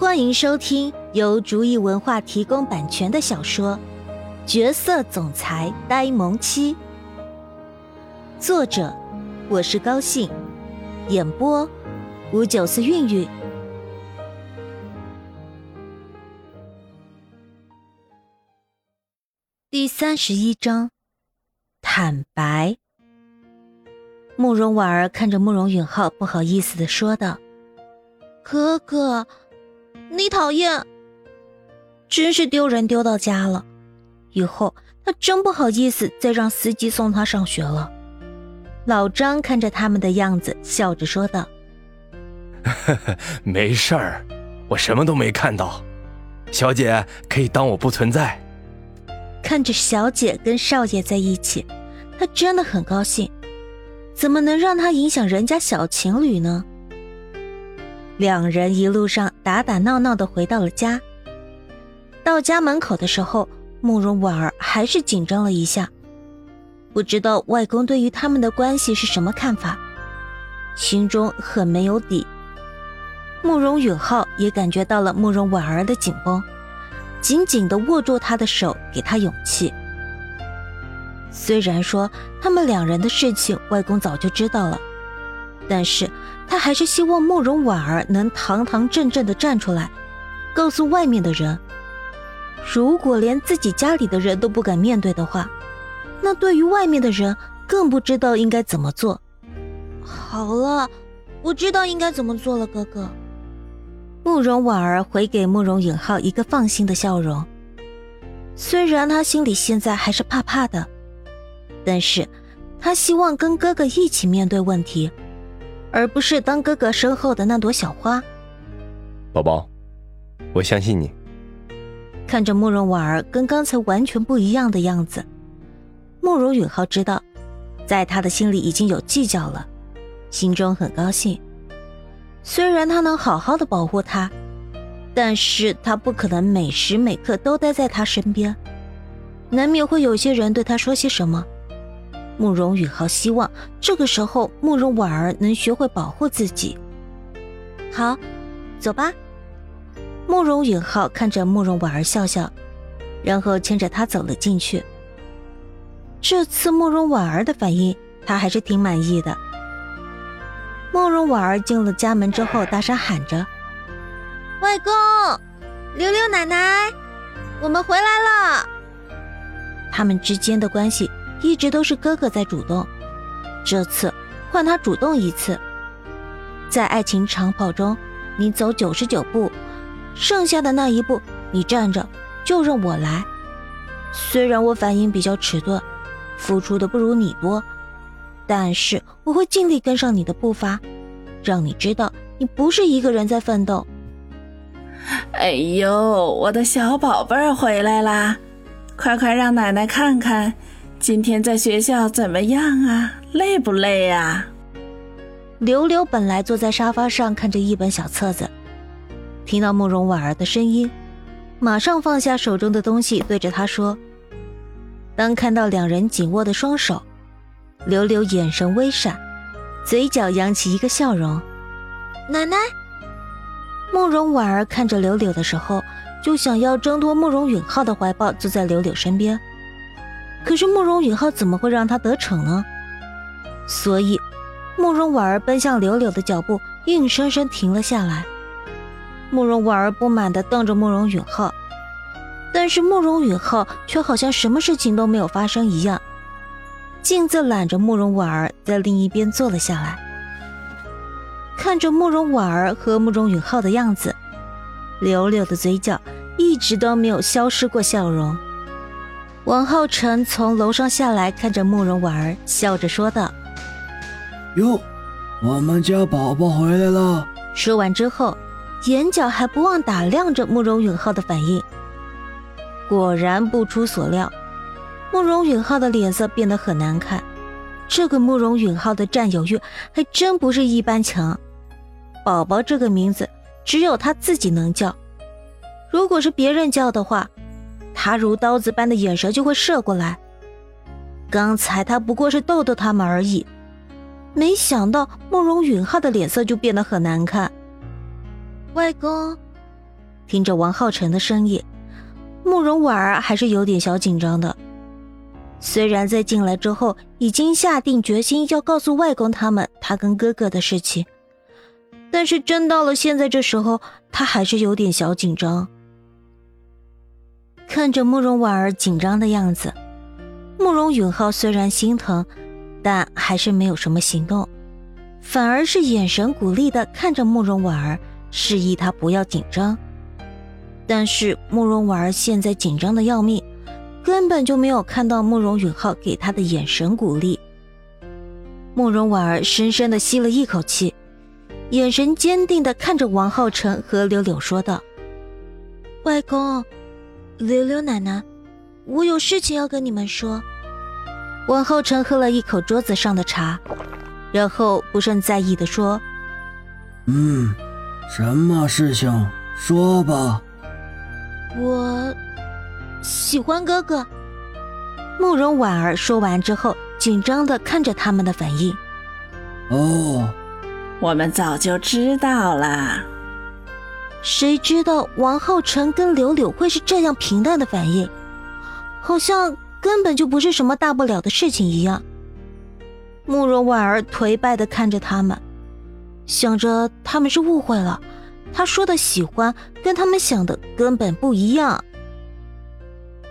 欢迎收听由竹意文化提供版权的小说《角色总裁呆萌妻》，作者我是高兴，演播五九四韵韵。第三十一章，坦白。慕容婉儿看着慕容允浩，不好意思的说道：“哥哥。”你讨厌，真是丢人丢到家了。以后他真不好意思再让司机送他上学了。老张看着他们的样子，笑着说道：“ 没事儿，我什么都没看到。小姐可以当我不存在。”看着小姐跟少爷在一起，他真的很高兴。怎么能让他影响人家小情侣呢？两人一路上打打闹闹的回到了家。到家门口的时候，慕容婉儿还是紧张了一下，不知道外公对于他们的关系是什么看法，心中很没有底。慕容允浩也感觉到了慕容婉儿的紧绷，紧紧的握住她的手，给她勇气。虽然说他们两人的事情，外公早就知道了。但是他还是希望慕容婉儿能堂堂正正的站出来，告诉外面的人，如果连自己家里的人都不敢面对的话，那对于外面的人更不知道应该怎么做。好了，我知道应该怎么做了，哥哥。慕容婉儿回给慕容允浩一个放心的笑容，虽然他心里现在还是怕怕的，但是他希望跟哥哥一起面对问题。而不是当哥哥身后的那朵小花，宝宝，我相信你。看着慕容婉儿跟刚才完全不一样的样子，慕容允浩知道，在他的心里已经有计较了，心中很高兴。虽然他能好好的保护她，但是他不可能每时每刻都待在她身边，难免会有些人对他说些什么。慕容允浩希望这个时候慕容婉儿能学会保护自己。好，走吧。慕容允浩看着慕容婉儿笑笑，然后牵着她走了进去。这次慕容婉儿的反应，他还是挺满意的。慕容婉儿进了家门之后，大声喊着：“外公，溜溜奶奶，我们回来了。”他们之间的关系。一直都是哥哥在主动，这次换他主动一次。在爱情长跑中，你走九十九步，剩下的那一步你站着，就让我来。虽然我反应比较迟钝，付出的不如你多，但是我会尽力跟上你的步伐，让你知道你不是一个人在奋斗。哎呦，我的小宝贝儿回来啦！快快让奶奶看看。今天在学校怎么样啊？累不累啊？刘刘本来坐在沙发上看着一本小册子，听到慕容婉儿的声音，马上放下手中的东西，对着她说。当看到两人紧握的双手，刘刘眼神微闪，嘴角扬起一个笑容。奶奶，慕容婉儿看着柳柳的时候，就想要挣脱慕容允浩的怀抱，坐在柳柳身边。可是慕容允浩怎么会让他得逞呢？所以，慕容婉儿奔向柳柳的脚步硬生生停了下来。慕容婉儿不满地瞪着慕容允浩，但是慕容允浩却好像什么事情都没有发生一样，径自揽着慕容婉儿在另一边坐了下来。看着慕容婉儿和慕容允浩的样子，柳柳的嘴角一直都没有消失过笑容。王浩辰从楼上下来，看着慕容婉儿，笑着说道：“哟，我们家宝宝回来了。”说完之后，眼角还不忘打量着慕容允浩的反应。果然不出所料，慕容允浩的脸色变得很难看。这个慕容允浩的占有欲还真不是一般强。宝宝这个名字，只有他自己能叫，如果是别人叫的话。他如刀子般的眼神就会射过来。刚才他不过是逗逗他们而已，没想到慕容允浩的脸色就变得很难看。外公，听着王浩辰的声音，慕容婉儿还是有点小紧张的。虽然在进来之后已经下定决心要告诉外公他们他跟哥哥的事情，但是真到了现在这时候，他还是有点小紧张。看着慕容婉儿紧张的样子，慕容允浩虽然心疼，但还是没有什么行动，反而是眼神鼓励的看着慕容婉儿，示意她不要紧张。但是慕容婉儿现在紧张的要命。根本就没有看到慕容允浩给他的眼神鼓励。慕容婉儿深深的吸了一口气，眼神坚定的看着王浩辰和柳柳说道：“外公，柳柳奶奶，我有事情要跟你们说。”王浩辰喝了一口桌子上的茶，然后不甚在意的说：“嗯，什么事情？说吧。”我。喜欢哥哥。慕容婉儿说完之后，紧张的看着他们的反应。哦，我们早就知道了。谁知道王浩辰跟柳柳会是这样平淡的反应，好像根本就不是什么大不了的事情一样。慕容婉儿颓败的看着他们，想着他们是误会了，他说的喜欢跟他们想的根本不一样。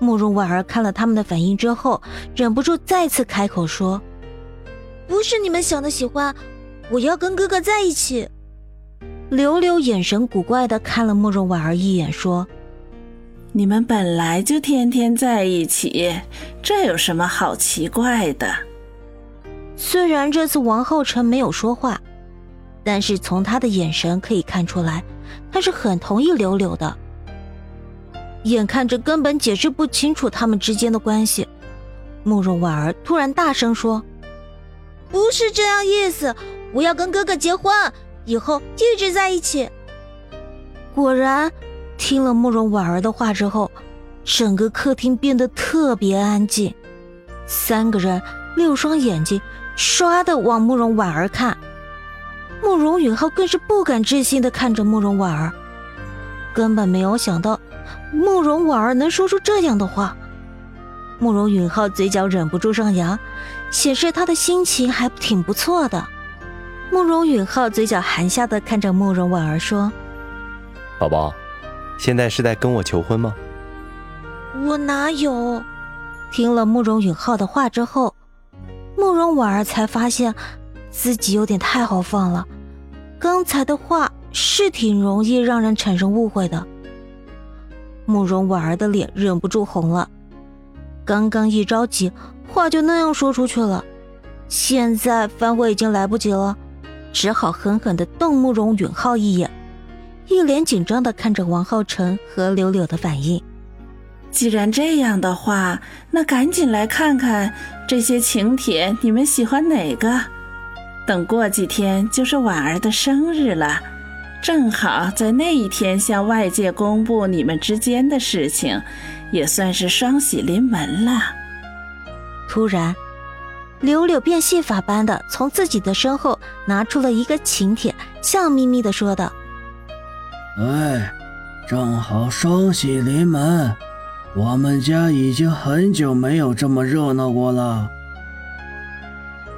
慕容婉儿看了他们的反应之后，忍不住再次开口说：“不是你们想的喜欢，我要跟哥哥在一起。”柳柳眼神古怪的看了慕容婉儿一眼，说：“你们本来就天天在一起，这有什么好奇怪的？”虽然这次王浩辰没有说话，但是从他的眼神可以看出来，他是很同意柳柳的。眼看着根本解释不清楚他们之间的关系，慕容婉儿突然大声说：“不是这样意思，我要跟哥哥结婚，以后一直在一起。”果然，听了慕容婉儿的话之后，整个客厅变得特别安静，三个人六双眼睛唰的往慕容婉儿看，慕容允浩更是不敢置信的看着慕容婉儿，根本没有想到。慕容婉儿能说出这样的话，慕容允浩嘴角忍不住上扬，显示他的心情还挺不错的。慕容允浩嘴角含笑的看着慕容婉儿说：“宝宝，现在是在跟我求婚吗？”我哪有？听了慕容允浩的话之后，慕容婉儿才发现自己有点太豪放了，刚才的话是挺容易让人产生误会的。慕容婉儿的脸忍不住红了，刚刚一着急，话就那样说出去了，现在反悔已经来不及了，只好狠狠地瞪慕容允浩一眼，一脸紧张地看着王浩辰和柳柳的反应。既然这样的话，那赶紧来看看这些请帖，你们喜欢哪个？等过几天就是婉儿的生日了。正好在那一天向外界公布你们之间的事情，也算是双喜临门了。突然，柳柳变戏法般的从自己的身后拿出了一个请帖，笑眯眯的说道：“哎，正好双喜临门，我们家已经很久没有这么热闹过了。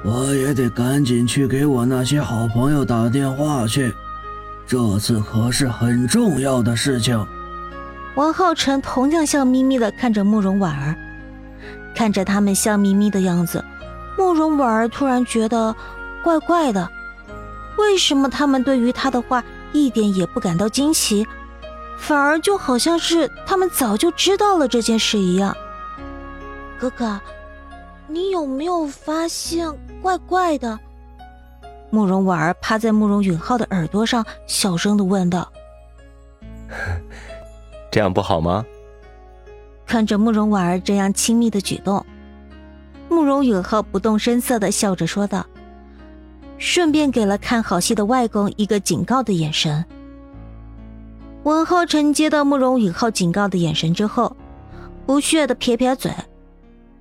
我也得赶紧去给我那些好朋友打电话去。”这次可是很重要的事情。王浩辰同样笑眯眯的看着慕容婉儿，看着他们笑眯眯的样子，慕容婉儿突然觉得怪怪的。为什么他们对于他的话一点也不感到惊奇，反而就好像是他们早就知道了这件事一样？哥哥，你有没有发现怪怪的？慕容婉儿趴在慕容允浩的耳朵上，小声的问道：“ 这样不好吗？”看着慕容婉儿这样亲密的举动，慕容允浩不动声色的笑着说道，顺便给了看好戏的外公一个警告的眼神。文浩辰接到慕容允浩警告的眼神之后，不屑的撇撇嘴，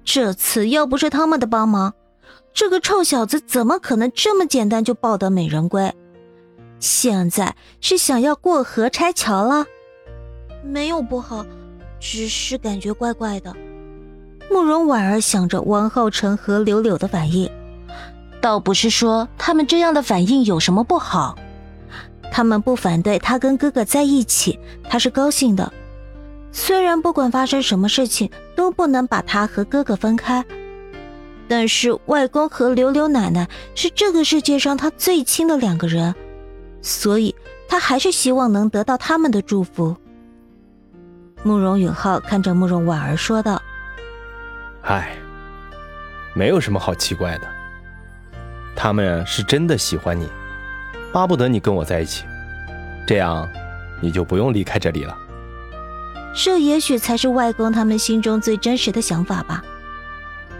这次要不是他们的帮忙。这个臭小子怎么可能这么简单就抱得美人归？现在是想要过河拆桥了？没有不好，只是感觉怪怪的。慕容婉儿想着王浩辰和柳柳的反应，倒不是说他们这样的反应有什么不好，他们不反对他跟哥哥在一起，他是高兴的。虽然不管发生什么事情都不能把他和哥哥分开，但是外公和柳柳奶奶是这个世界上他最亲的两个人，所以他还是希望能得到他们的祝福。慕容允浩看着慕容婉儿说道：“唉，没有什么好奇怪的，他们是真的喜欢你，巴不得你跟我在一起，这样你就不用离开这里了。”这也许才是外公他们心中最真实的想法吧。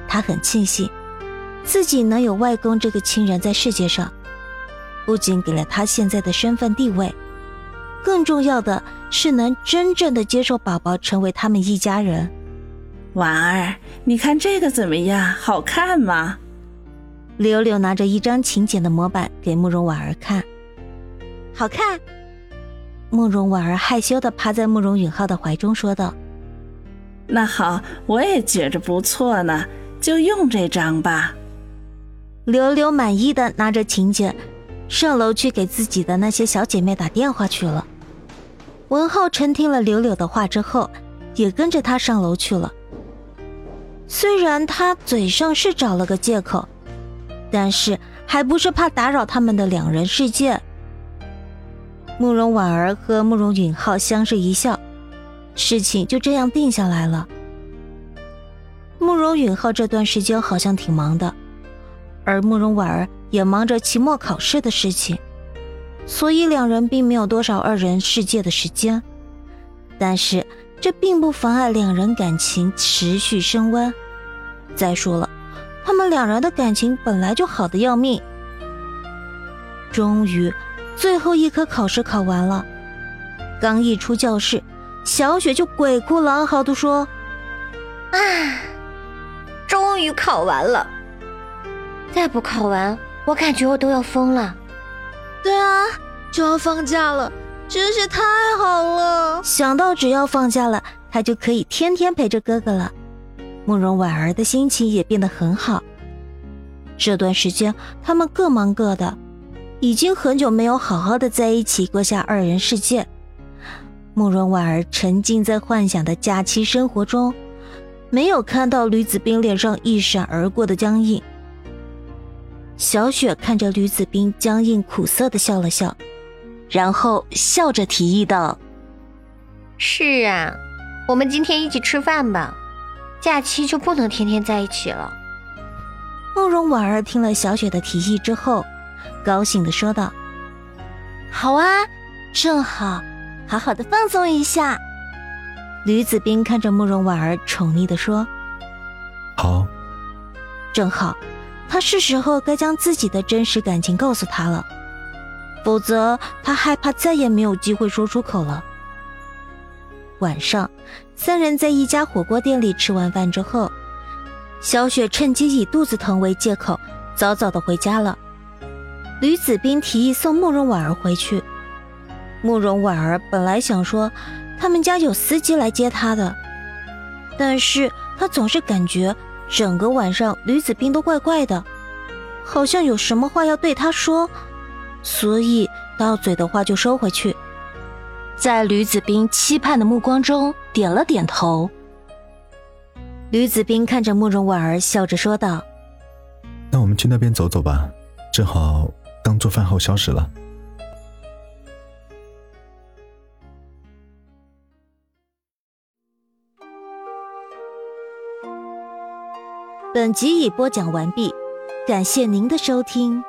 他很庆幸，自己能有外公这个亲人在世界上，不仅给了他现在的身份地位，更重要的是能真正的接受宝宝成为他们一家人。婉儿，你看这个怎么样？好看吗？柳柳拿着一张请柬的模板给慕容婉儿看，好看。慕容婉儿害羞的趴在慕容允浩的怀中说道：“那好，我也觉着不错呢，就用这张吧。”柳柳满意的拿着请柬，上楼去给自己的那些小姐妹打电话去了。文浩琛听了柳柳的话之后，也跟着她上楼去了。虽然他嘴上是找了个借口，但是还不是怕打扰他们的两人世界。慕容婉儿和慕容允浩相视一笑，事情就这样定下来了。慕容允浩这段时间好像挺忙的，而慕容婉儿也忙着期末考试的事情，所以两人并没有多少二人世界的时间。但是这并不妨碍两人感情持续升温。再说了，他们两人的感情本来就好的要命。终于。最后一科考试考完了，刚一出教室，小雪就鬼哭狼嚎的说：“啊，终于考完了！再不考完，我感觉我都要疯了。”对啊，就要放假了，真是太好了！想到只要放假了，他就可以天天陪着哥哥了，慕容婉儿的心情也变得很好。这段时间，他们各忙各的。已经很久没有好好的在一起过下二人世界，慕容婉儿沉浸在幻想的假期生活中，没有看到吕子冰脸上一闪而过的僵硬。小雪看着吕子冰僵硬苦涩的笑了笑，然后笑着提议道：“是啊，我们今天一起吃饭吧，假期就不能天天在一起了。”慕容婉儿听了小雪的提议之后。高兴的说道：“好啊，正好，好好的放松一下。”吕子斌看着慕容婉儿，宠溺的说：“好，正好，他是时候该将自己的真实感情告诉他了，否则他害怕再也没有机会说出口了。”晚上，三人在一家火锅店里吃完饭之后，小雪趁机以肚子疼为借口，早早的回家了。吕子斌提议送慕容婉儿回去。慕容婉儿本来想说他们家有司机来接她的，但是她总是感觉整个晚上吕子斌都怪怪的，好像有什么话要对他说，所以到嘴的话就收回去。在吕子斌期盼的目光中，点了点头。吕子斌看着慕容婉儿，笑着说道：“那我们去那边走走吧，正好。”当做饭后消食了。本集已播讲完毕，感谢您的收听。